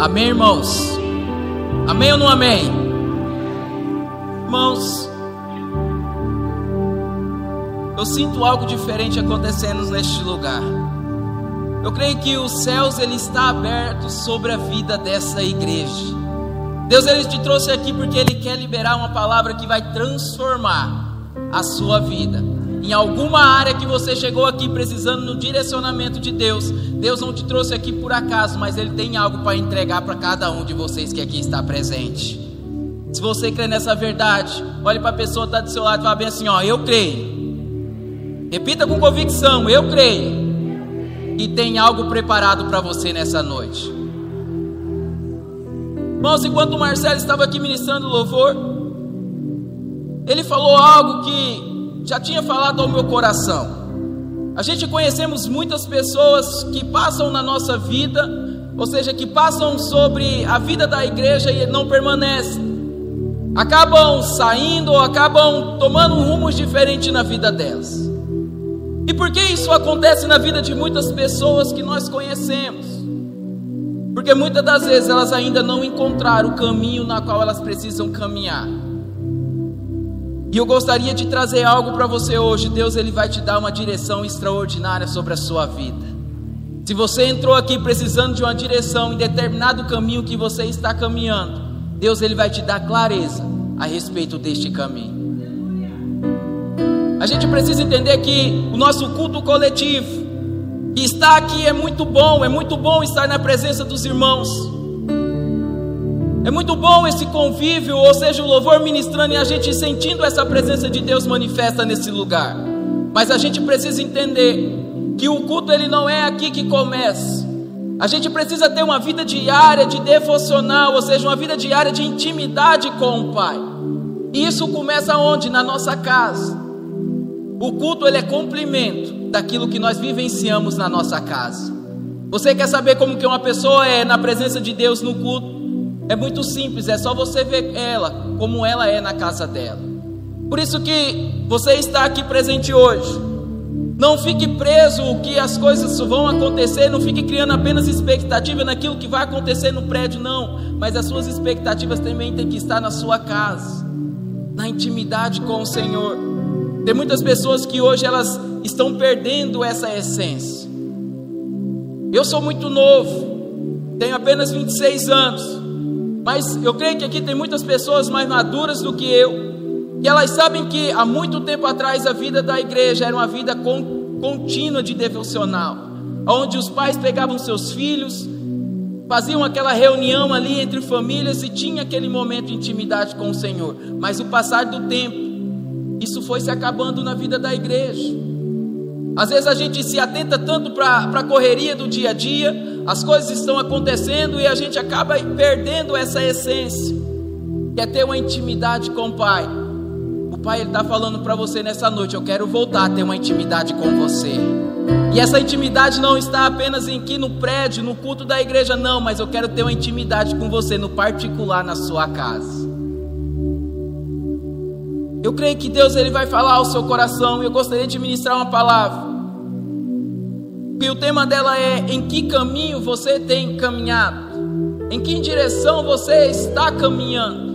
Amém, irmãos? Amém ou não amém? Irmãos, eu sinto algo diferente acontecendo neste lugar. Eu creio que os céus ele está aberto sobre a vida dessa igreja. Deus ele te trouxe aqui porque ele quer liberar uma palavra que vai transformar a sua vida. Em alguma área que você chegou aqui precisando no direcionamento de Deus, Deus não te trouxe aqui por acaso, mas Ele tem algo para entregar para cada um de vocês que aqui está presente. Se você crê nessa verdade, olhe para a pessoa que está do seu lado e fala bem assim: ó, eu creio. Repita com convicção: eu creio. E tem algo preparado para você nessa noite. Irmãos, enquanto o Marcelo estava aqui ministrando louvor, ele falou algo que já tinha falado ao meu coração. A gente conhecemos muitas pessoas que passam na nossa vida, ou seja, que passam sobre a vida da igreja e não permanecem. Acabam saindo ou acabam tomando rumos diferentes na vida delas. E por que isso acontece na vida de muitas pessoas que nós conhecemos? Porque muitas das vezes elas ainda não encontraram o caminho na qual elas precisam caminhar. E eu gostaria de trazer algo para você hoje. Deus ele vai te dar uma direção extraordinária sobre a sua vida. Se você entrou aqui precisando de uma direção em determinado caminho que você está caminhando, Deus ele vai te dar clareza a respeito deste caminho. A gente precisa entender que o nosso culto coletivo, que está aqui é muito bom, é muito bom estar na presença dos irmãos. É muito bom esse convívio, ou seja, o louvor ministrando e a gente sentindo essa presença de Deus manifesta nesse lugar. Mas a gente precisa entender que o culto ele não é aqui que começa. A gente precisa ter uma vida diária de devocional, ou seja, uma vida diária de intimidade com o Pai. E isso começa onde? Na nossa casa. O culto ele é complemento daquilo que nós vivenciamos na nossa casa. Você quer saber como que uma pessoa é na presença de Deus no culto? É muito simples, é só você ver ela como ela é na casa dela. Por isso que você está aqui presente hoje. Não fique preso o que as coisas vão acontecer, não fique criando apenas expectativa naquilo que vai acontecer no prédio, não. Mas as suas expectativas também têm que estar na sua casa, na intimidade com o Senhor. Tem muitas pessoas que hoje elas estão perdendo essa essência. Eu sou muito novo, tenho apenas 26 anos. Mas eu creio que aqui tem muitas pessoas mais maduras do que eu, e elas sabem que há muito tempo atrás a vida da igreja era uma vida contínua de devocional, onde os pais pegavam seus filhos, faziam aquela reunião ali entre famílias e tinha aquele momento de intimidade com o Senhor. Mas o passar do tempo, isso foi se acabando na vida da igreja. Às vezes a gente se atenta tanto para a correria do dia a dia, as coisas estão acontecendo e a gente acaba perdendo essa essência, que é ter uma intimidade com o Pai. O Pai está falando para você nessa noite: eu quero voltar a ter uma intimidade com você. E essa intimidade não está apenas em aqui no prédio, no culto da igreja, não, mas eu quero ter uma intimidade com você no particular na sua casa. Eu creio que Deus ele vai falar ao seu coração e eu gostaria de ministrar uma palavra. E o tema dela é: em que caminho você tem caminhado? Em que direção você está caminhando?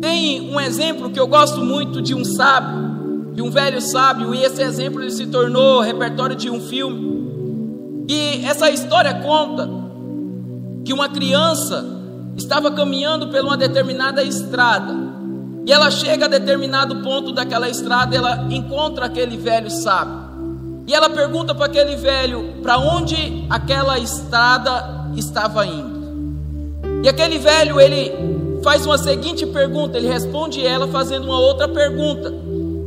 Tem um exemplo que eu gosto muito de um sábio, de um velho sábio, e esse exemplo ele se tornou repertório de um filme. E essa história conta que uma criança estava caminhando por uma determinada estrada. E ela chega a determinado ponto daquela estrada, ela encontra aquele velho sábio. E ela pergunta para aquele velho para onde aquela estrada estava indo. E aquele velho, ele faz uma seguinte pergunta, ele responde ela fazendo uma outra pergunta.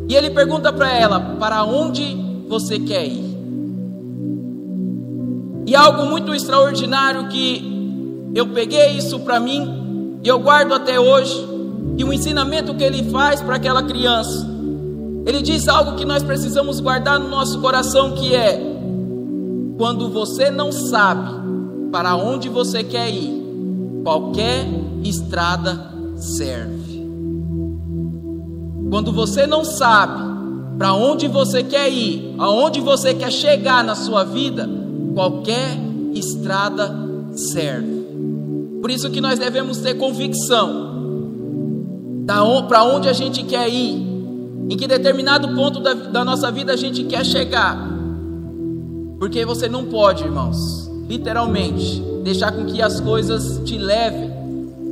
E ele pergunta para ela: "Para onde você quer ir?" E algo muito extraordinário que eu peguei isso para mim e eu guardo até hoje, e o ensinamento que ele faz para aquela criança ele diz algo que nós precisamos guardar no nosso coração, que é: quando você não sabe para onde você quer ir, qualquer estrada serve. Quando você não sabe para onde você quer ir, aonde você quer chegar na sua vida, qualquer estrada serve. Por isso que nós devemos ter convicção para onde a gente quer ir, em que determinado ponto da, da nossa vida a gente quer chegar. Porque você não pode, irmãos, literalmente, deixar com que as coisas te levem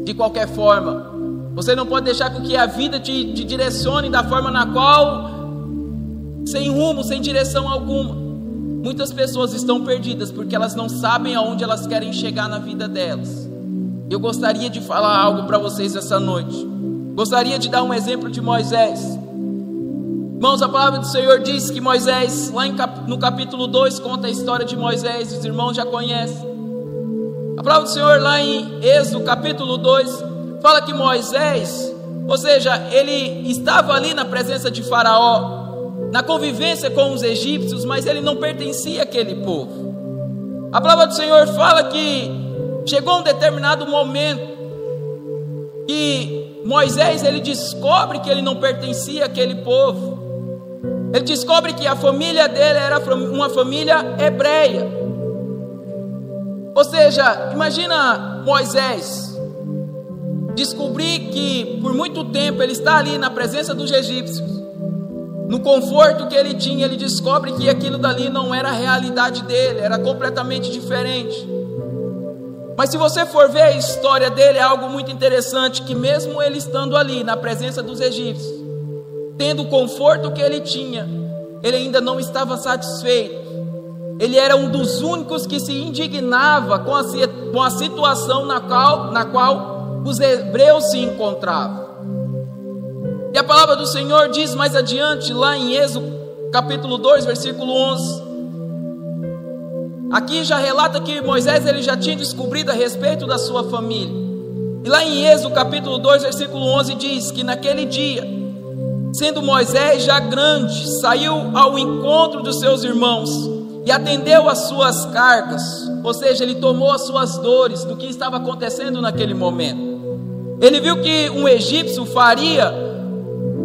de qualquer forma. Você não pode deixar com que a vida te, te direcione da forma na qual, sem rumo, sem direção alguma. Muitas pessoas estão perdidas porque elas não sabem aonde elas querem chegar na vida delas. Eu gostaria de falar algo para vocês essa noite. Gostaria de dar um exemplo de Moisés. Irmãos, a palavra do Senhor diz que Moisés, lá no capítulo 2, conta a história de Moisés, os irmãos já conhecem. A palavra do Senhor, lá em Êxodo, capítulo 2, fala que Moisés, ou seja, ele estava ali na presença de Faraó, na convivência com os egípcios, mas ele não pertencia àquele povo. A palavra do Senhor fala que chegou um determinado momento que Moisés ele descobre que ele não pertencia àquele povo. Ele descobre que a família dele era uma família hebreia. Ou seja, imagina Moisés descobrir que por muito tempo ele está ali na presença dos egípcios. No conforto que ele tinha, ele descobre que aquilo dali não era a realidade dele, era completamente diferente. Mas se você for ver a história dele, é algo muito interessante: que mesmo ele estando ali na presença dos egípcios, tendo o conforto que ele tinha, ele ainda não estava satisfeito. Ele era um dos únicos que se indignava com a, com a situação na qual, na qual os hebreus se encontravam. E a palavra do Senhor diz mais adiante, lá em Êxodo capítulo 2, versículo 11: Aqui já relata que Moisés ele já tinha descobrido a respeito da sua família. E lá em Êxodo capítulo 2, versículo 11 diz que naquele dia, sendo Moisés já grande, saiu ao encontro dos seus irmãos e atendeu às suas cargas, ou seja, ele tomou as suas dores do que estava acontecendo naquele momento. Ele viu que um egípcio faria,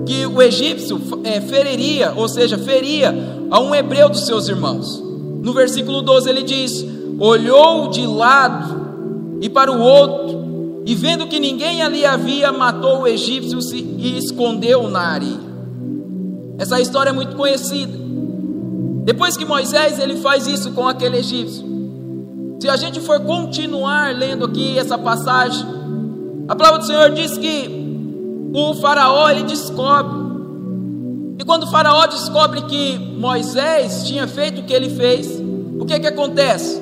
que o egípcio é, feriria, ou seja, feria a um hebreu dos seus irmãos. No versículo 12 ele diz: Olhou de lado e para o outro, e vendo que ninguém ali havia, matou o egípcio e escondeu na areia. Essa história é muito conhecida. Depois que Moisés ele faz isso com aquele egípcio, se a gente for continuar lendo aqui essa passagem, a palavra do Senhor diz que o faraó ele descobre e quando faraó descobre que Moisés tinha feito o que ele fez, o que que acontece?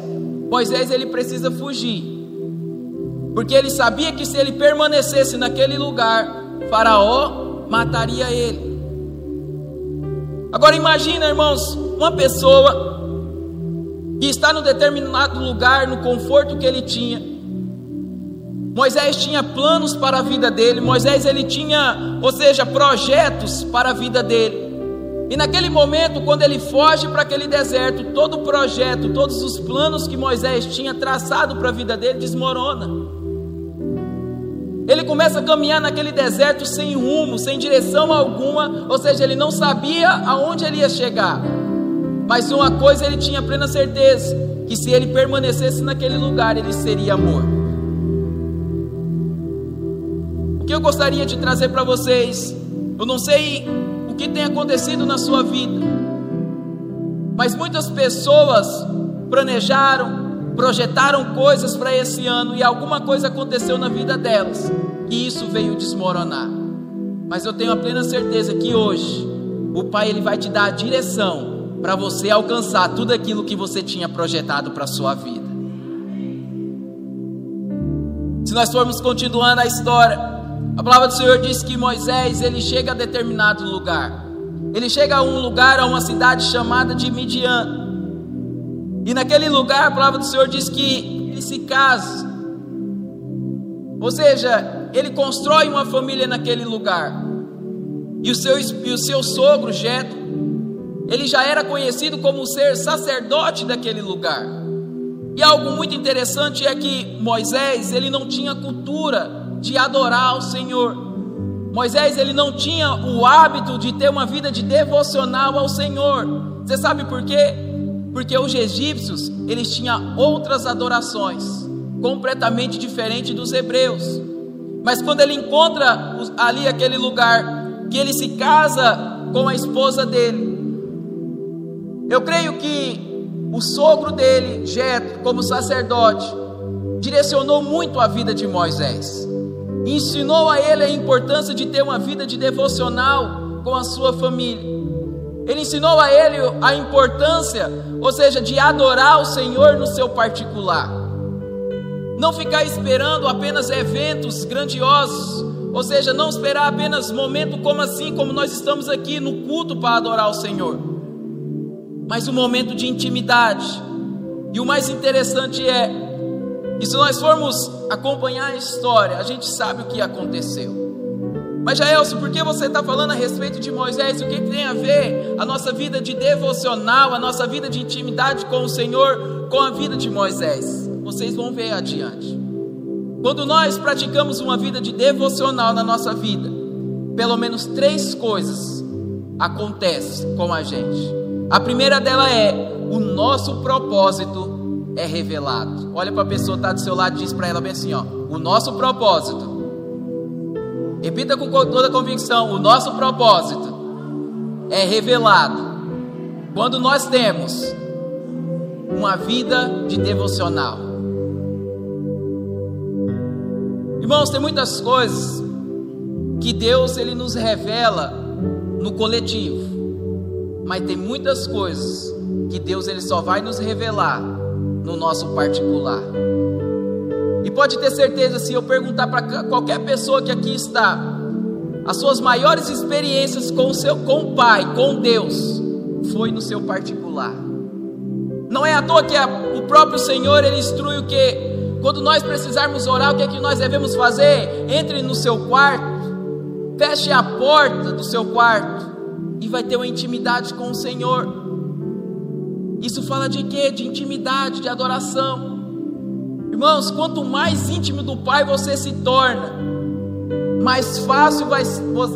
Moisés ele precisa fugir. Porque ele sabia que se ele permanecesse naquele lugar, Faraó mataria ele. Agora imagina, irmãos, uma pessoa que está no determinado lugar, no conforto que ele tinha, Moisés tinha planos para a vida dele, Moisés ele tinha, ou seja, projetos para a vida dele. E naquele momento, quando ele foge para aquele deserto, todo o projeto, todos os planos que Moisés tinha traçado para a vida dele desmorona. Ele começa a caminhar naquele deserto sem rumo, sem direção alguma, ou seja, ele não sabia aonde ele ia chegar. Mas uma coisa ele tinha plena certeza, que se ele permanecesse naquele lugar, ele seria morto. O que eu gostaria de trazer para vocês, eu não sei o que tem acontecido na sua vida, mas muitas pessoas planejaram, projetaram coisas para esse ano e alguma coisa aconteceu na vida delas e isso veio desmoronar. Mas eu tenho a plena certeza que hoje o Pai ele vai te dar a direção para você alcançar tudo aquilo que você tinha projetado para a sua vida. Se nós formos continuando a história, a palavra do Senhor diz que Moisés ele chega a determinado lugar. Ele chega a um lugar, a uma cidade chamada de Midian. E naquele lugar a palavra do Senhor diz que ele se casa. Ou seja, ele constrói uma família naquele lugar. E o seu, e o seu sogro, Jetro, ele já era conhecido como ser sacerdote daquele lugar. E algo muito interessante é que Moisés, ele não tinha cultura de adorar ao Senhor. Moisés ele não tinha o hábito de ter uma vida de devocional ao Senhor. Você sabe por quê? Porque os egípcios eles tinham outras adorações. completamente diferente dos hebreus. Mas quando ele encontra ali aquele lugar que ele se casa com a esposa dele, eu creio que o sogro dele, Jetro, como sacerdote, direcionou muito a vida de Moisés. Ensinou a ele a importância de ter uma vida de devocional com a sua família. Ele ensinou a ele a importância, ou seja, de adorar o Senhor no seu particular. Não ficar esperando apenas eventos grandiosos, ou seja, não esperar apenas momento como assim, como nós estamos aqui no culto para adorar o Senhor, mas um momento de intimidade. E o mais interessante é, e se nós formos acompanhar a história, a gente sabe o que aconteceu. Mas Jaelson, por que você está falando a respeito de Moisés? O que tem a ver a nossa vida de devocional, a nossa vida de intimidade com o Senhor, com a vida de Moisés? Vocês vão ver adiante. Quando nós praticamos uma vida de devocional na nossa vida, pelo menos três coisas acontecem com a gente. A primeira dela é o nosso propósito é revelado. Olha para a pessoa que está do seu lado e diz para ela bem assim: ó, o nosso propósito Repita com toda convicção: o nosso propósito é revelado quando nós temos uma vida de devocional. Irmãos, tem muitas coisas que Deus ele nos revela no coletivo, mas tem muitas coisas que Deus ele só vai nos revelar no nosso particular. E pode ter certeza, se eu perguntar para qualquer pessoa que aqui está, as suas maiores experiências com o seu com o Pai, com Deus, foi no seu particular. Não é à toa que a, o próprio Senhor ele instrui o que quando nós precisarmos orar, o que é que nós devemos fazer? Entre no seu quarto, feche a porta do seu quarto e vai ter uma intimidade com o Senhor. Isso fala de quê? De intimidade, de adoração. Irmãos, quanto mais íntimo do Pai você se torna, mais fácil vai,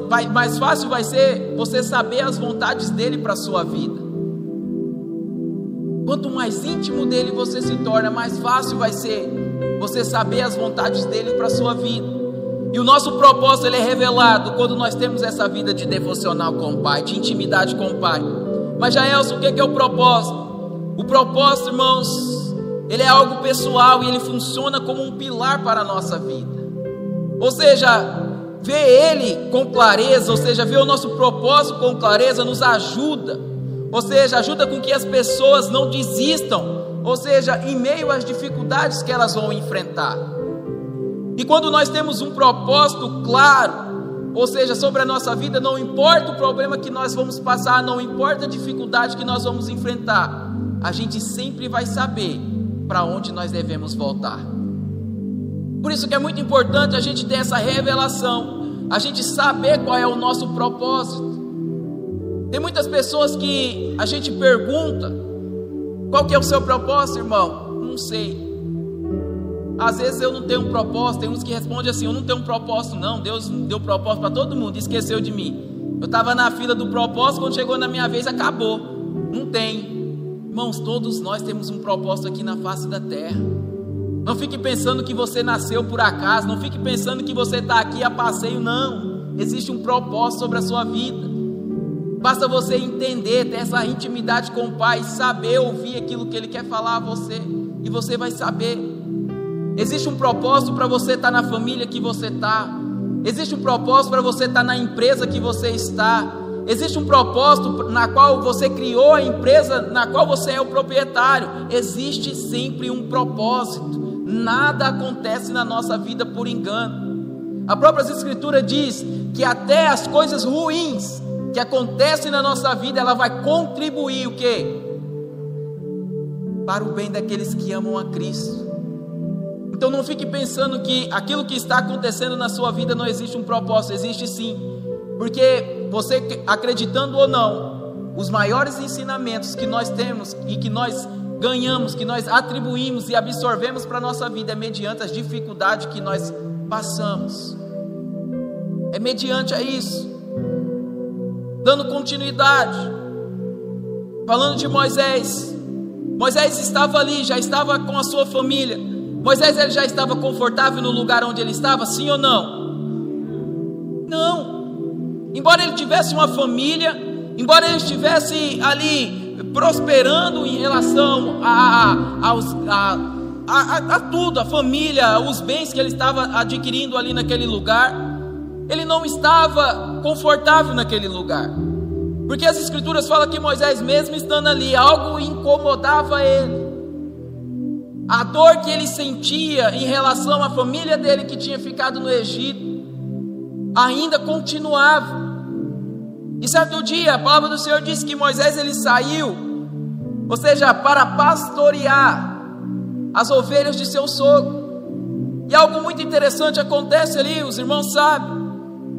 vai, mais fácil vai ser você saber as vontades dele para a sua vida. Quanto mais íntimo dele você se torna, mais fácil vai ser você saber as vontades dele para a sua vida. E o nosso propósito ele é revelado quando nós temos essa vida de devocional com o Pai, de intimidade com o Pai. Mas Jaelson, o que é o propósito? O propósito, irmãos, ele é algo pessoal e ele funciona como um pilar para a nossa vida. Ou seja, ver ele com clareza, ou seja, ver o nosso propósito com clareza nos ajuda. Ou seja, ajuda com que as pessoas não desistam, ou seja, em meio às dificuldades que elas vão enfrentar. E quando nós temos um propósito claro, ou seja, sobre a nossa vida, não importa o problema que nós vamos passar, não importa a dificuldade que nós vamos enfrentar, a gente sempre vai saber para onde nós devemos voltar. Por isso que é muito importante a gente ter essa revelação, a gente saber qual é o nosso propósito. Tem muitas pessoas que a gente pergunta: qual que é o seu propósito, irmão? Não sei. Às vezes eu não tenho um propósito, tem uns que respondem assim: eu não tenho um propósito, não. Deus deu propósito para todo mundo, esqueceu de mim. Eu estava na fila do propósito, quando chegou na minha vez, acabou. Não tem. Irmãos, todos nós temos um propósito aqui na face da terra. Não fique pensando que você nasceu por acaso, não fique pensando que você está aqui a passeio, não. Existe um propósito sobre a sua vida. Basta você entender, ter essa intimidade com o Pai, saber ouvir aquilo que Ele quer falar a você, e você vai saber. Existe um propósito para você estar tá na família que você está, existe um propósito para você estar tá na empresa que você está, Existe um propósito na qual você criou a empresa, na qual você é o proprietário. Existe sempre um propósito. Nada acontece na nossa vida por engano. A própria Escritura diz que até as coisas ruins que acontecem na nossa vida, ela vai contribuir o quê? Para o bem daqueles que amam a Cristo. Então não fique pensando que aquilo que está acontecendo na sua vida não existe um propósito, existe sim. Porque você acreditando ou não, os maiores ensinamentos que nós temos e que nós ganhamos, que nós atribuímos e absorvemos para a nossa vida é mediante as dificuldades que nós passamos. É mediante a isso. Dando continuidade. Falando de Moisés. Moisés estava ali, já estava com a sua família. Moisés ele já estava confortável no lugar onde ele estava, sim ou não? Não. Embora ele tivesse uma família, embora ele estivesse ali prosperando em relação a, a, a, a, tudo, a família, os bens que ele estava adquirindo ali naquele lugar, ele não estava confortável naquele lugar. Porque as escrituras falam que Moisés, mesmo estando ali, algo incomodava ele. A dor que ele sentia em relação à família dele que tinha ficado no Egito ainda continuava. E certo dia, a palavra do Senhor diz que Moisés ele saiu, ou seja, para pastorear as ovelhas de seu sogro. E algo muito interessante acontece ali, os irmãos sabem.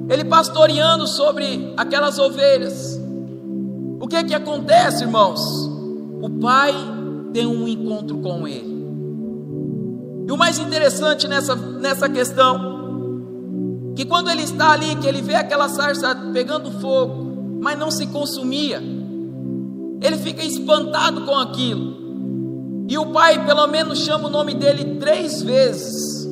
Ele pastoreando sobre aquelas ovelhas. O que que acontece, irmãos? O pai tem um encontro com ele. E o mais interessante nessa, nessa questão, que quando ele está ali, que ele vê aquela sarça pegando fogo, mas não se consumia, ele fica espantado com aquilo. E o pai, pelo menos, chama o nome dele três vezes.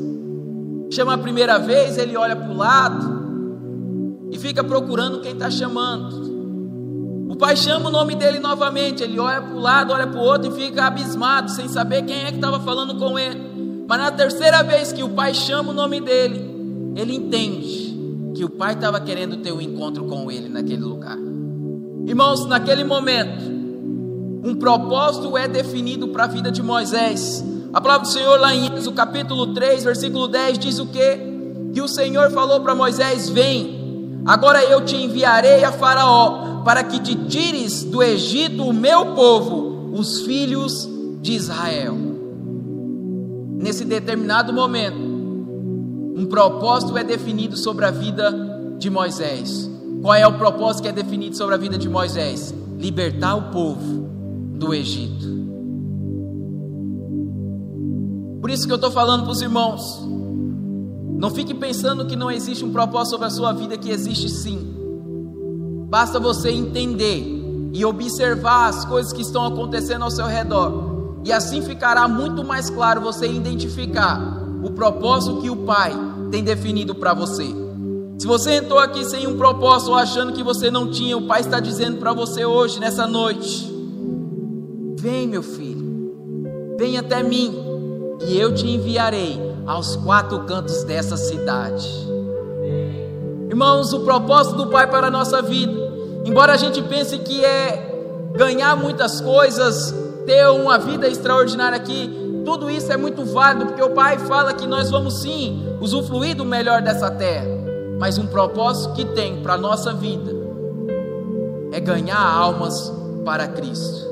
Chama a primeira vez, ele olha para o lado e fica procurando quem está chamando. O pai chama o nome dele novamente, ele olha para o lado, olha para o outro e fica abismado, sem saber quem é que estava falando com ele. Mas na terceira vez que o pai chama o nome dele, ele entende que o pai estava querendo ter um encontro com ele naquele lugar. Irmãos, naquele momento, um propósito é definido para a vida de Moisés. A palavra do Senhor, lá em Êxodo capítulo 3, versículo 10, diz o que? Que o Senhor falou para Moisés: Vem, agora eu te enviarei a Faraó para que te tires do Egito o meu povo, os filhos de Israel. Nesse determinado momento, um propósito é definido sobre a vida de Moisés. Qual é o propósito que é definido sobre a vida de Moisés? Libertar o povo do Egito. Por isso que eu estou falando para os irmãos. Não fique pensando que não existe um propósito sobre a sua vida, que existe sim. Basta você entender e observar as coisas que estão acontecendo ao seu redor, e assim ficará muito mais claro você identificar o propósito que o Pai tem definido para você. Se você entrou aqui sem um propósito achando que você não tinha, o Pai está dizendo para você hoje, nessa noite: Vem, meu filho, vem até mim, e eu te enviarei aos quatro cantos dessa cidade. Irmãos, o propósito do Pai para a nossa vida, embora a gente pense que é ganhar muitas coisas, ter uma vida extraordinária aqui, tudo isso é muito válido, porque o Pai fala que nós vamos sim usufruir do melhor dessa terra, mas um propósito que tem para a nossa vida é ganhar almas para Cristo.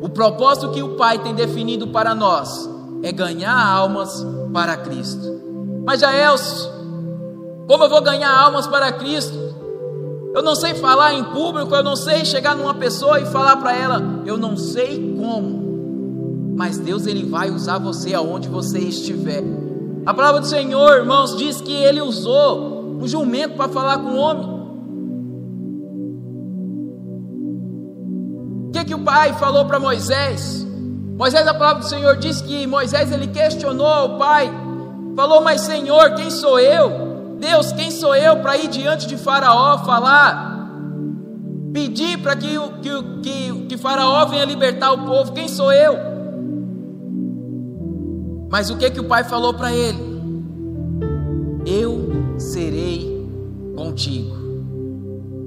O propósito que o Pai tem definido para nós é ganhar almas para Cristo. Mas Jaelso, como eu vou ganhar almas para Cristo? Eu não sei falar em público, eu não sei chegar numa pessoa e falar para ela, eu não sei como. Mas Deus ele vai usar você aonde você estiver. A palavra do Senhor, irmãos, diz que ele usou um jumento para falar com o homem. O que, que o pai falou para Moisés? Moisés, a palavra do Senhor diz que Moisés ele questionou ao pai, falou: Mas Senhor, quem sou eu? Deus, quem sou eu para ir diante de Faraó falar, pedir para que, que, que, que Faraó venha libertar o povo? Quem sou eu? Mas o que que o pai falou para ele? Eu serei contigo.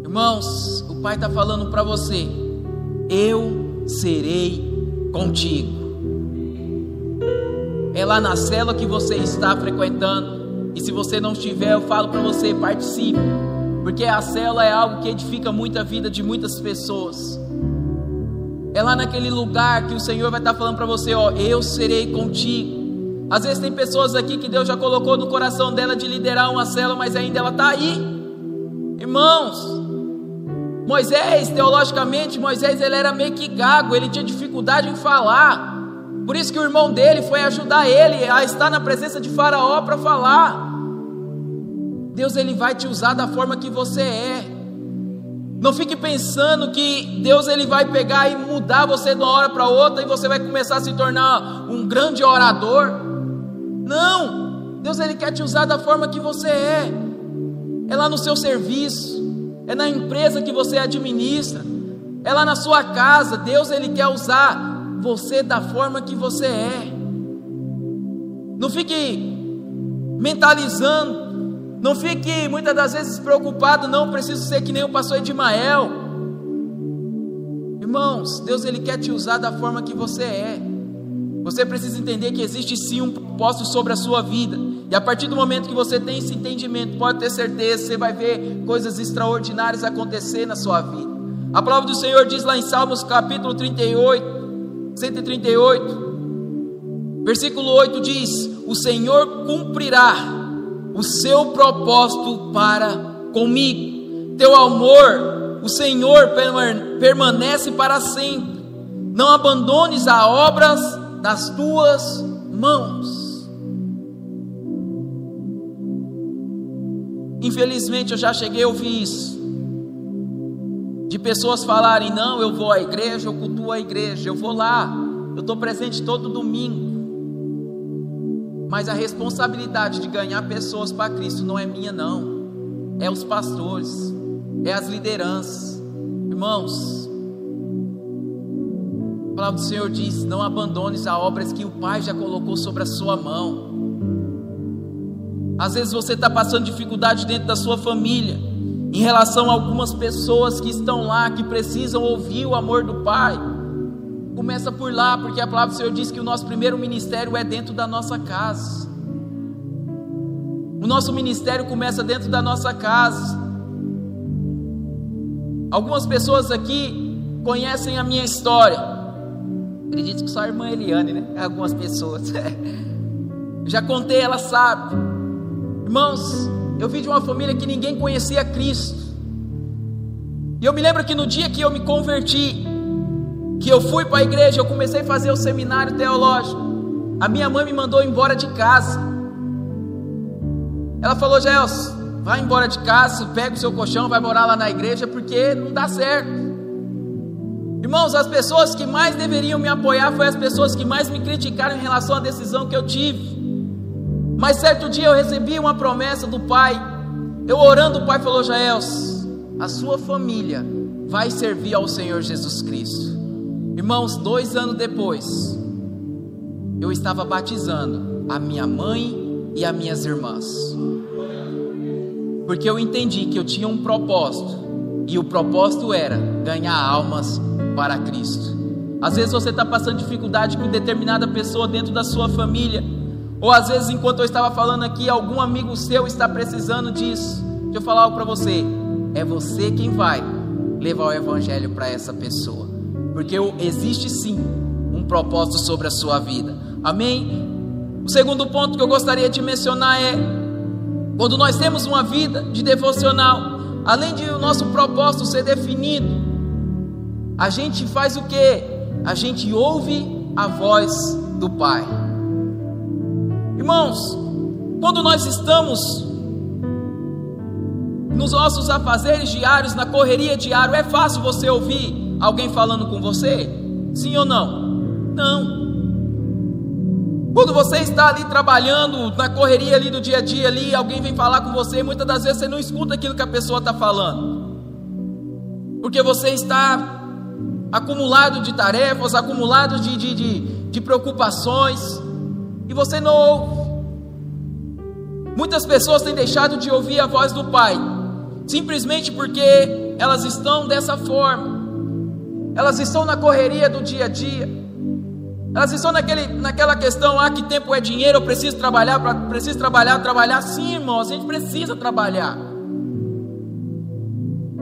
Irmãos, o pai está falando para você: eu serei contigo. É lá na cela que você está frequentando e se você não estiver, eu falo para você, participe. Porque a célula é algo que edifica muita vida de muitas pessoas. É lá naquele lugar que o Senhor vai estar falando para você, ó, eu serei contigo. Às vezes tem pessoas aqui que Deus já colocou no coração dela de liderar uma célula, mas ainda ela está aí. Irmãos, Moisés, teologicamente, Moisés ele era meio que gago, ele tinha dificuldade em falar. Por isso que o irmão dele foi ajudar ele a estar na presença de Faraó para falar. Deus ele vai te usar da forma que você é. Não fique pensando que Deus ele vai pegar e mudar você de uma hora para outra e você vai começar a se tornar um grande orador. Não! Deus ele quer te usar da forma que você é. É lá no seu serviço, é na empresa que você administra, é lá na sua casa. Deus ele quer usar você da forma que você é. Não fique mentalizando, não fique muitas das vezes preocupado, não preciso ser que nem o pastor Edmael. Irmãos, Deus ele quer te usar da forma que você é. Você precisa entender que existe sim um propósito sobre a sua vida. E a partir do momento que você tem esse entendimento, pode ter certeza, você vai ver coisas extraordinárias acontecer na sua vida. A palavra do Senhor diz lá em Salmos capítulo 38, 138, versículo 8 diz: O Senhor cumprirá o seu propósito para comigo. Teu amor, o Senhor permanece para sempre. Não abandones as obras das tuas mãos. Infelizmente eu já cheguei a ouvir isso. De pessoas falarem: não, eu vou à igreja, eu cultuo a igreja, eu vou lá, eu estou presente todo domingo. Mas a responsabilidade de ganhar pessoas para Cristo não é minha, não. É os pastores, é as lideranças. Irmãos, a palavra do Senhor diz: Não abandones as obras que o Pai já colocou sobre a sua mão. Às vezes você está passando dificuldade dentro da sua família, em relação a algumas pessoas que estão lá, que precisam ouvir o amor do Pai. Começa por lá, porque a palavra do Senhor diz que o nosso primeiro ministério é dentro da nossa casa. O nosso ministério começa dentro da nossa casa. Algumas pessoas aqui conhecem a minha história. Acredito que só a irmã Eliane, né? Algumas pessoas. Já contei, ela sabe. Irmãos, eu vim de uma família que ninguém conhecia Cristo. E eu me lembro que no dia que eu me converti, que eu fui para a igreja, eu comecei a fazer o seminário teológico. A minha mãe me mandou embora de casa. Ela falou: Gelson, vai embora de casa, pega o seu colchão, vai morar lá na igreja, porque não dá certo. Irmãos, as pessoas que mais deveriam me apoiar foram as pessoas que mais me criticaram em relação à decisão que eu tive. Mas certo dia eu recebi uma promessa do Pai. Eu orando, o Pai falou: Jaels, a sua família vai servir ao Senhor Jesus Cristo. Irmãos, dois anos depois, eu estava batizando a minha mãe e as minhas irmãs. Porque eu entendi que eu tinha um propósito. E o propósito era ganhar almas para Cristo. Às vezes você está passando dificuldade com determinada pessoa dentro da sua família, ou às vezes, enquanto eu estava falando aqui, algum amigo seu está precisando disso. Deixa eu falar algo para você: é você quem vai levar o Evangelho para essa pessoa, porque existe sim um propósito sobre a sua vida. Amém? O segundo ponto que eu gostaria de mencionar é: quando nós temos uma vida de devocional, além de o nosso propósito ser definido, a gente faz o que? A gente ouve a voz do Pai. Irmãos, quando nós estamos nos nossos afazeres diários, na correria diária, é fácil você ouvir alguém falando com você? Sim ou não? Não. Quando você está ali trabalhando, na correria ali do dia a dia ali, alguém vem falar com você, muitas das vezes você não escuta aquilo que a pessoa está falando. Porque você está acumulado de tarefas, acumulado de, de, de, de preocupações, e você não ouve. Muitas pessoas têm deixado de ouvir a voz do Pai, simplesmente porque elas estão dessa forma, elas estão na correria do dia a dia, elas estão naquele, naquela questão, ah, que tempo é dinheiro, eu preciso trabalhar, preciso trabalhar, trabalhar, sim, irmão, a gente precisa trabalhar,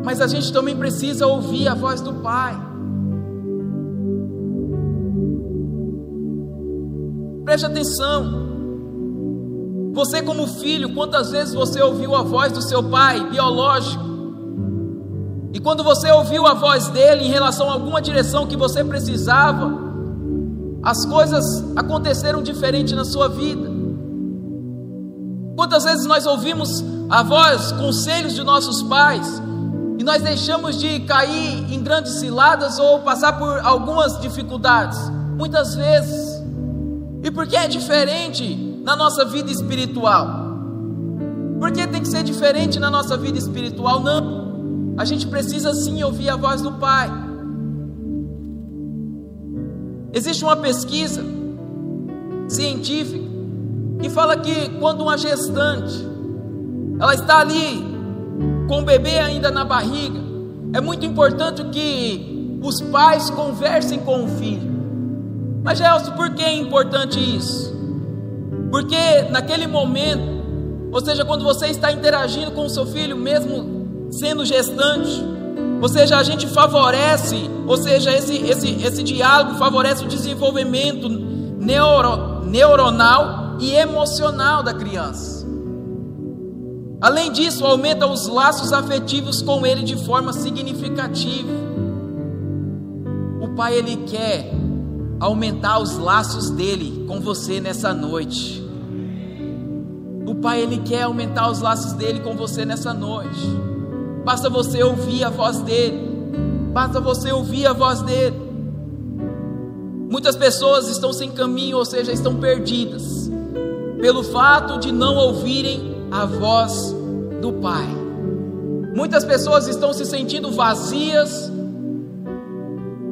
mas a gente também precisa ouvir a voz do Pai. Preste atenção. Você, como filho, quantas vezes você ouviu a voz do seu pai biológico? E quando você ouviu a voz dele em relação a alguma direção que você precisava, as coisas aconteceram diferente na sua vida. Quantas vezes nós ouvimos a voz, conselhos de nossos pais, e nós deixamos de cair em grandes ciladas ou passar por algumas dificuldades? Muitas vezes. E por que é diferente na nossa vida espiritual. Por que tem que ser diferente na nossa vida espiritual? Não. A gente precisa sim ouvir a voz do Pai. Existe uma pesquisa científica que fala que quando uma gestante ela está ali com o bebê ainda na barriga, é muito importante que os pais conversem com o filho. Mas Gelson, por que é importante isso? Porque naquele momento, ou seja, quando você está interagindo com o seu filho, mesmo sendo gestante, ou seja, a gente favorece, ou seja, esse, esse, esse diálogo favorece o desenvolvimento neuro, neuronal e emocional da criança. Além disso, aumenta os laços afetivos com ele de forma significativa. O pai ele quer aumentar os laços dele com você nessa noite. O pai ele quer aumentar os laços dele com você nessa noite. Basta você ouvir a voz dele. Basta você ouvir a voz dele. Muitas pessoas estão sem caminho, ou seja, estão perdidas, pelo fato de não ouvirem a voz do Pai. Muitas pessoas estão se sentindo vazias,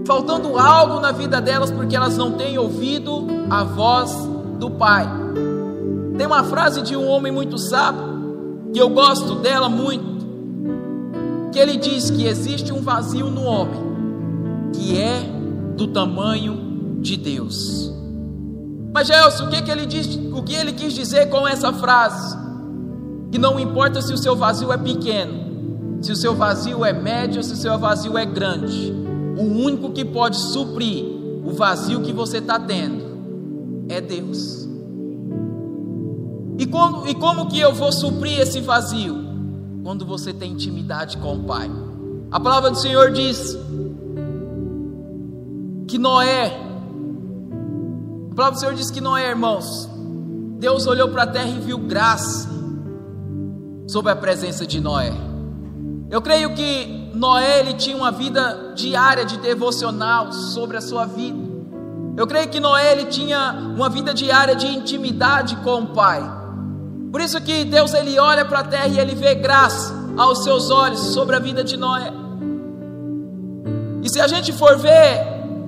faltando algo na vida delas porque elas não têm ouvido a voz do Pai. Tem uma frase de um homem muito sábio, que eu gosto dela muito, que ele diz que existe um vazio no homem, que é do tamanho de Deus. Mas Gelson, o que, que ele diz, o que ele quis dizer com essa frase? Que não importa se o seu vazio é pequeno, se o seu vazio é médio, se o seu vazio é grande, o único que pode suprir o vazio que você está tendo é Deus. E como, e como que eu vou suprir esse vazio? Quando você tem intimidade com o Pai. A palavra do Senhor diz que Noé, a palavra do Senhor diz que Noé, irmãos, Deus olhou para a terra e viu graça sobre a presença de Noé. Eu creio que Noé ele tinha uma vida diária de devocional sobre a sua vida. Eu creio que Noé ele tinha uma vida diária de intimidade com o Pai. Por isso que Deus ele olha para a terra e ele vê graça aos seus olhos sobre a vida de Noé. E se a gente for ver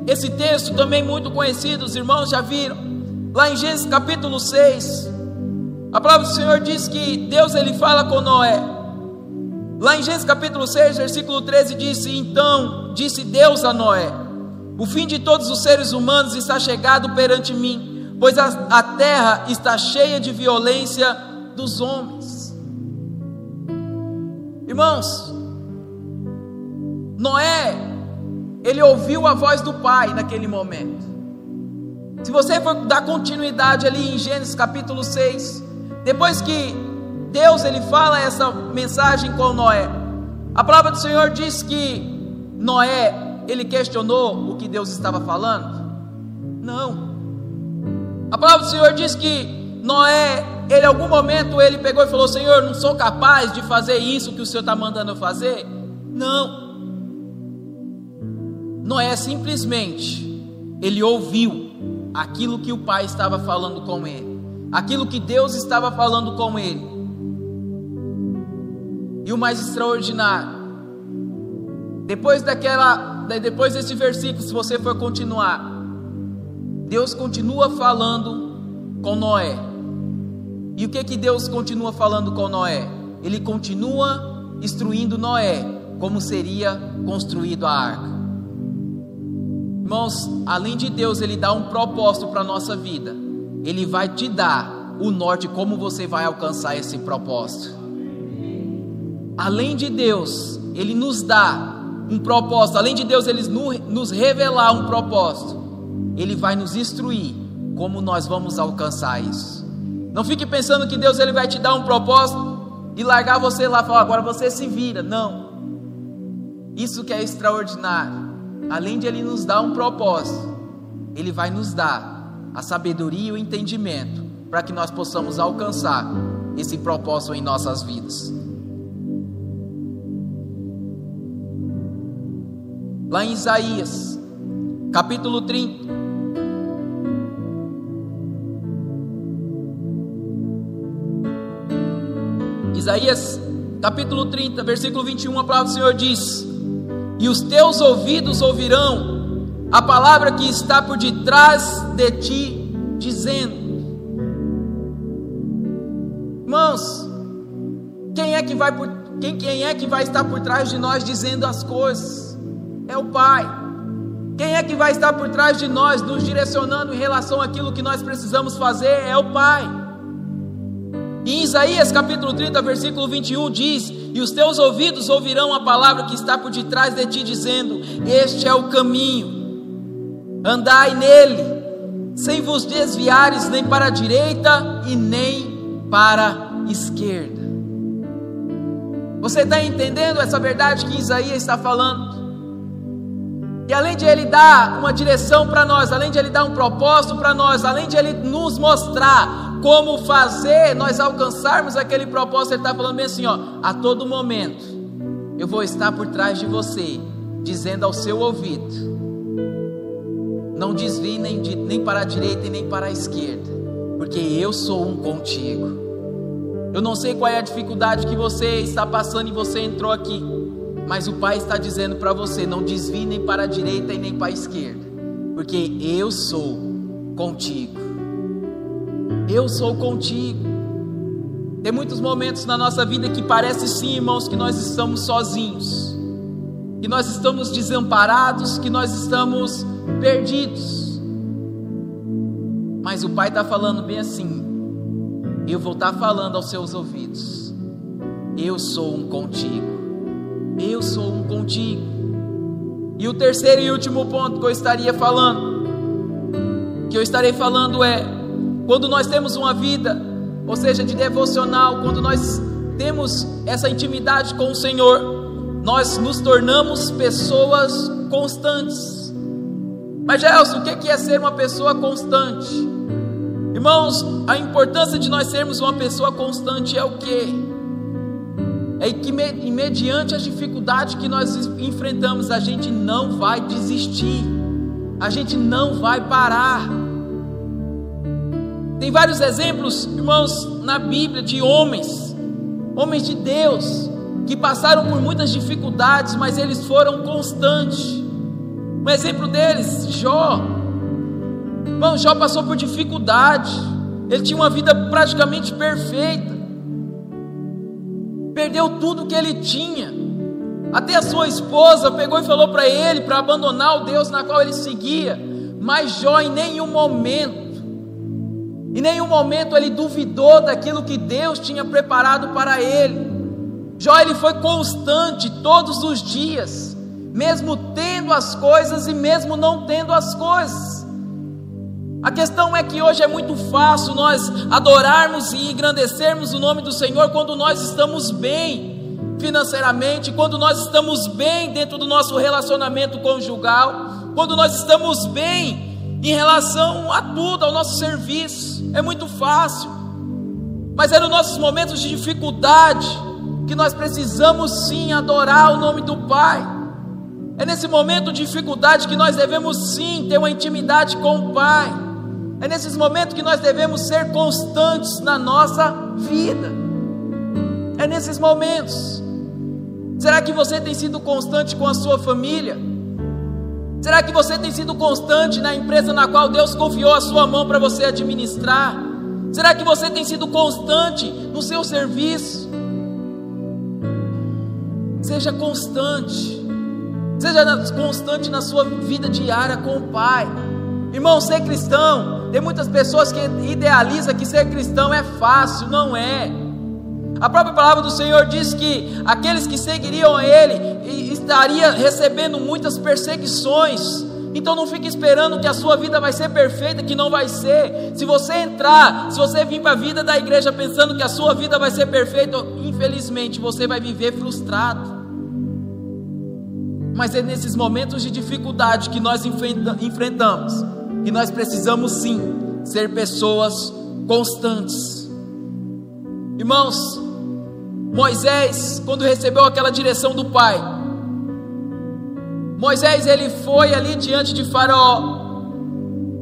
esse texto também muito conhecido, os irmãos já viram, lá em Gênesis capítulo 6, a palavra do Senhor diz que Deus ele fala com Noé. Lá em Gênesis capítulo 6, versículo 13 disse: "Então disse Deus a Noé: O fim de todos os seres humanos está chegado perante mim, pois a, a terra está cheia de violência dos homens." Irmãos, Noé, ele ouviu a voz do Pai naquele momento. Se você for dar continuidade ali em Gênesis capítulo 6, depois que Deus ele fala essa mensagem com Noé, a palavra do Senhor diz que Noé ele questionou o que Deus estava falando? Não. A palavra do Senhor diz que Noé, ele em algum momento ele pegou e falou: Senhor, não sou capaz de fazer isso que o Senhor está mandando eu fazer? Não. Noé simplesmente ele ouviu aquilo que o pai estava falando com ele aquilo que Deus estava falando com ele. E o mais extraordinário, depois daquela, depois desse versículo, se você for continuar, Deus continua falando com Noé. E o que que Deus continua falando com Noé? Ele continua instruindo Noé como seria construído a arca. Irmãos, além de Deus, ele dá um propósito para a nossa vida. Ele vai te dar o norte como você vai alcançar esse propósito. Além de Deus, Ele nos dá um propósito, além de Deus, Ele nos revelar um propósito, Ele vai nos instruir como nós vamos alcançar isso. Não fique pensando que Deus ele vai te dar um propósito e largar você lá e falar, agora você se vira. Não. Isso que é extraordinário. Além de Ele nos dar um propósito, Ele vai nos dar a sabedoria e o entendimento para que nós possamos alcançar esse propósito em nossas vidas. Lá em Isaías, capítulo 30, Isaías capítulo 30, versículo 21, a palavra do Senhor diz: E os teus ouvidos ouvirão a palavra que está por detrás de ti, dizendo: Irmãos, quem é que vai por, quem, quem é que vai estar por trás de nós dizendo as coisas? É o Pai. Quem é que vai estar por trás de nós, nos direcionando em relação àquilo que nós precisamos fazer? É o Pai. Em Isaías capítulo 30, versículo 21 diz: E os teus ouvidos ouvirão a palavra que está por detrás de ti, dizendo: Este é o caminho, andai nele, sem vos desviares nem para a direita e nem para a esquerda. Você está entendendo essa verdade que Isaías está falando? E além de ele dar uma direção para nós, além de ele dar um propósito para nós, além de ele nos mostrar como fazer nós alcançarmos aquele propósito, ele está falando bem assim: ó, a todo momento eu vou estar por trás de você, dizendo ao seu ouvido: não desvie nem, de, nem para a direita e nem para a esquerda, porque eu sou um contigo. Eu não sei qual é a dificuldade que você está passando e você entrou aqui. Mas o Pai está dizendo para você: não desvie nem para a direita e nem para a esquerda, porque eu sou contigo. Eu sou contigo. Tem muitos momentos na nossa vida que parece sim, irmãos, que nós estamos sozinhos, que nós estamos desamparados, que nós estamos perdidos. Mas o Pai está falando bem assim: eu vou estar tá falando aos seus ouvidos, eu sou um contigo. Eu sou um contigo. E o terceiro e último ponto que eu estaria falando, que eu estarei falando é, quando nós temos uma vida, ou seja, de devocional, quando nós temos essa intimidade com o Senhor, nós nos tornamos pessoas constantes. Mas Gelson, o que é ser uma pessoa constante? Irmãos, a importância de nós sermos uma pessoa constante é o que? É que, mediante as dificuldades que nós enfrentamos, a gente não vai desistir, a gente não vai parar. Tem vários exemplos, irmãos, na Bíblia de homens, homens de Deus, que passaram por muitas dificuldades, mas eles foram constantes. Um exemplo deles, Jó. Irmão, Jó passou por dificuldade, ele tinha uma vida praticamente perfeita perdeu tudo que ele tinha. Até a sua esposa pegou e falou para ele para abandonar o Deus na qual ele seguia. Mas Jó em nenhum momento, em nenhum momento ele duvidou daquilo que Deus tinha preparado para ele. Jó ele foi constante todos os dias, mesmo tendo as coisas e mesmo não tendo as coisas. A questão é que hoje é muito fácil nós adorarmos e engrandecermos o nome do Senhor quando nós estamos bem financeiramente, quando nós estamos bem dentro do nosso relacionamento conjugal, quando nós estamos bem em relação a tudo, ao nosso serviço. É muito fácil. Mas é nos nossos momentos de dificuldade que nós precisamos sim adorar o nome do Pai. É nesse momento de dificuldade que nós devemos sim ter uma intimidade com o Pai. É nesses momentos que nós devemos ser constantes na nossa vida. É nesses momentos. Será que você tem sido constante com a sua família? Será que você tem sido constante na empresa na qual Deus confiou a sua mão para você administrar? Será que você tem sido constante no seu serviço? Seja constante. Seja constante na sua vida diária com o Pai. Irmão, ser cristão, tem muitas pessoas que idealizam que ser cristão é fácil, não é. A própria palavra do Senhor diz que aqueles que seguiriam Ele estaria recebendo muitas perseguições. Então não fique esperando que a sua vida vai ser perfeita, que não vai ser. Se você entrar, se você vir para a vida da igreja pensando que a sua vida vai ser perfeita, infelizmente você vai viver frustrado. Mas é nesses momentos de dificuldade que nós enfrentamos que nós precisamos sim ser pessoas constantes. Irmãos, Moisés, quando recebeu aquela direção do Pai, Moisés ele foi ali diante de Faraó.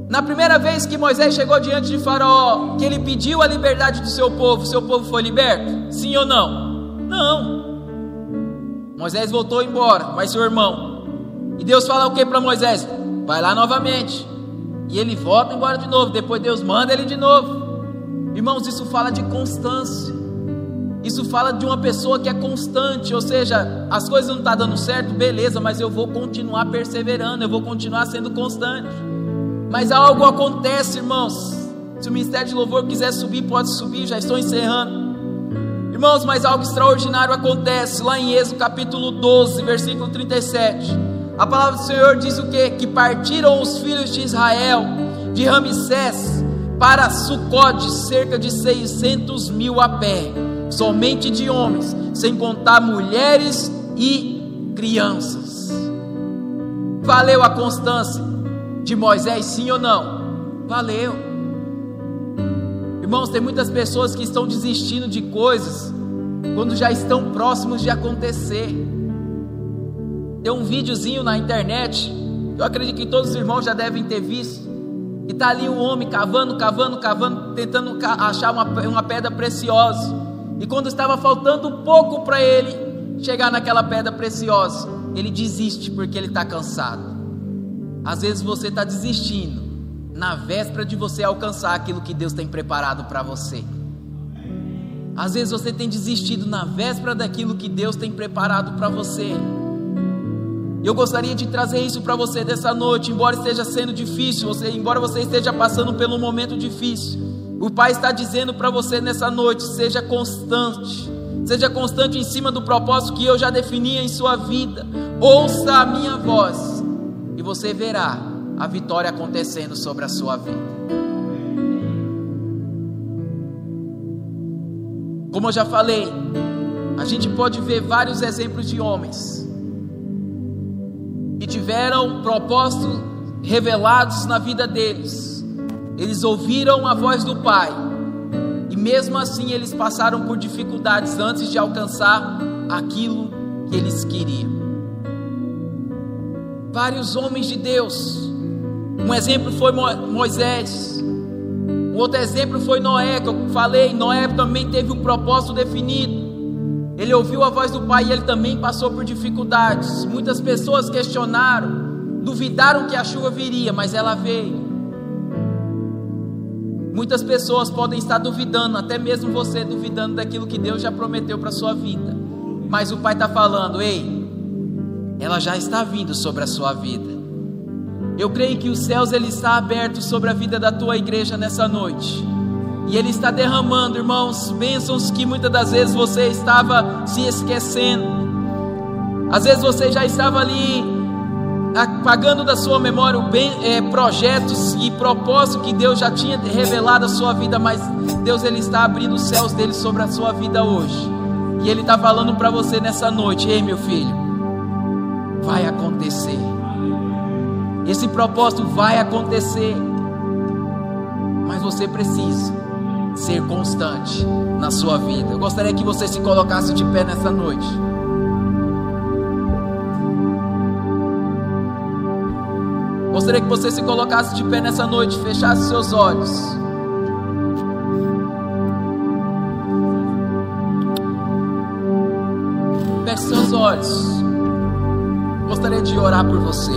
Na primeira vez que Moisés chegou diante de Faraó, que ele pediu a liberdade do seu povo, seu povo foi liberto? Sim ou não? Não. Moisés voltou embora, mas seu irmão. E Deus fala o que para Moisés? Vai lá novamente. E ele volta embora de novo. Depois Deus manda ele de novo. Irmãos, isso fala de constância. Isso fala de uma pessoa que é constante, ou seja, as coisas não estão tá dando certo, beleza, mas eu vou continuar perseverando, eu vou continuar sendo constante. Mas algo acontece, irmãos. Se o ministério de louvor quiser subir, pode subir, já estou encerrando. Irmãos, mas algo extraordinário acontece lá em Êxodo capítulo 12, versículo 37. A palavra do Senhor diz o que? Que partiram os filhos de Israel de Ramsés para Sucote, cerca de 600 mil a pé, somente de homens, sem contar mulheres e crianças. Valeu a constância de Moisés, sim ou não? Valeu. Irmãos, tem muitas pessoas que estão desistindo de coisas quando já estão próximos de acontecer. Tem um videozinho na internet, eu acredito que todos os irmãos já devem ter visto. E está ali um homem cavando, cavando, cavando, tentando achar uma, uma pedra preciosa. E quando estava faltando pouco para ele chegar naquela pedra preciosa, ele desiste porque ele está cansado. Às vezes você está desistindo na véspera de você alcançar aquilo que Deus tem preparado para você. Às vezes você tem desistido na véspera daquilo que Deus tem preparado para você. Eu gostaria de trazer isso para você dessa noite, embora esteja sendo difícil, você, embora você esteja passando pelo um momento difícil. O Pai está dizendo para você nessa noite: seja constante, seja constante em cima do propósito que eu já defini em sua vida. Ouça a minha voz e você verá a vitória acontecendo sobre a sua vida. Como eu já falei, a gente pode ver vários exemplos de homens tiveram propósitos revelados na vida deles. Eles ouviram a voz do Pai e mesmo assim eles passaram por dificuldades antes de alcançar aquilo que eles queriam vários homens de Deus. Um exemplo foi Moisés. Um outro exemplo foi Noé, que eu falei. Noé também teve um propósito definido. Ele ouviu a voz do Pai e ele também passou por dificuldades. Muitas pessoas questionaram, duvidaram que a chuva viria, mas ela veio. Muitas pessoas podem estar duvidando, até mesmo você duvidando daquilo que Deus já prometeu para a sua vida. Mas o Pai está falando: ei, ela já está vindo sobre a sua vida. Eu creio que os céus ele está aberto sobre a vida da tua igreja nessa noite. E ele está derramando, irmãos, bênçãos que muitas das vezes você estava se esquecendo. Às vezes você já estava ali apagando da sua memória é, projetos e propósitos que Deus já tinha revelado à sua vida, mas Deus ele está abrindo os céus dele sobre a sua vida hoje. E ele está falando para você nessa noite, ei meu filho, vai acontecer. Esse propósito vai acontecer. Mas você precisa ser constante na sua vida. Eu gostaria que você se colocasse de pé nessa noite. Gostaria que você se colocasse de pé nessa noite, fechasse seus olhos. Feche seus olhos gostaria de orar por você.